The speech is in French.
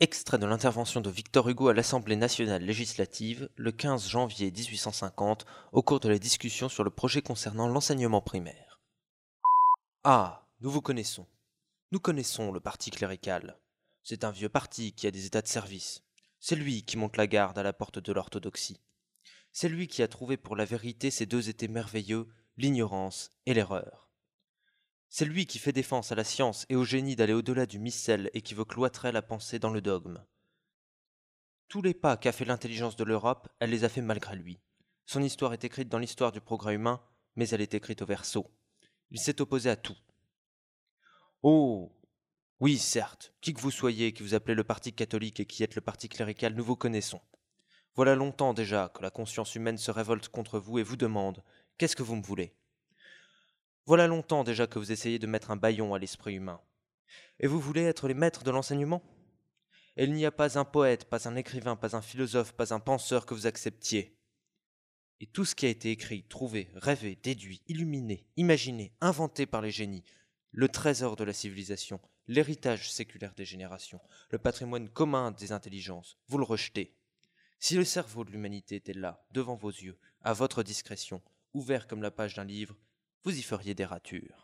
Extrait de l'intervention de Victor Hugo à l'Assemblée nationale législative le 15 janvier 1850 au cours de la discussion sur le projet concernant l'enseignement primaire. Ah, nous vous connaissons. Nous connaissons le parti clérical. C'est un vieux parti qui a des états de service. C'est lui qui monte la garde à la porte de l'orthodoxie. C'est lui qui a trouvé pour la vérité ces deux étés merveilleux, l'ignorance et l'erreur. C'est lui qui fait défense à la science et au génie d'aller au-delà du missel et qui veut cloîtrer la pensée dans le dogme. Tous les pas qu'a fait l'intelligence de l'Europe, elle les a fait malgré lui. Son histoire est écrite dans l'histoire du progrès humain, mais elle est écrite au verso. Il s'est opposé à tout. Oh Oui, certes, qui que vous soyez, qui vous appelez le parti catholique et qui êtes le parti clérical, nous vous connaissons. Voilà longtemps déjà que la conscience humaine se révolte contre vous et vous demande Qu'est-ce que vous me voulez? Voilà longtemps déjà que vous essayez de mettre un baillon à l'esprit humain. Et vous voulez être les maîtres de l'enseignement? Il n'y a pas un poète, pas un écrivain, pas un philosophe, pas un penseur que vous acceptiez. Et tout ce qui a été écrit, trouvé, rêvé, déduit, illuminé, imaginé, inventé par les génies, le trésor de la civilisation, l'héritage séculaire des générations, le patrimoine commun des intelligences, vous le rejetez. Si le cerveau de l'humanité était là, devant vos yeux, à votre discrétion, ouvert comme la page d'un livre, vous y feriez des ratures.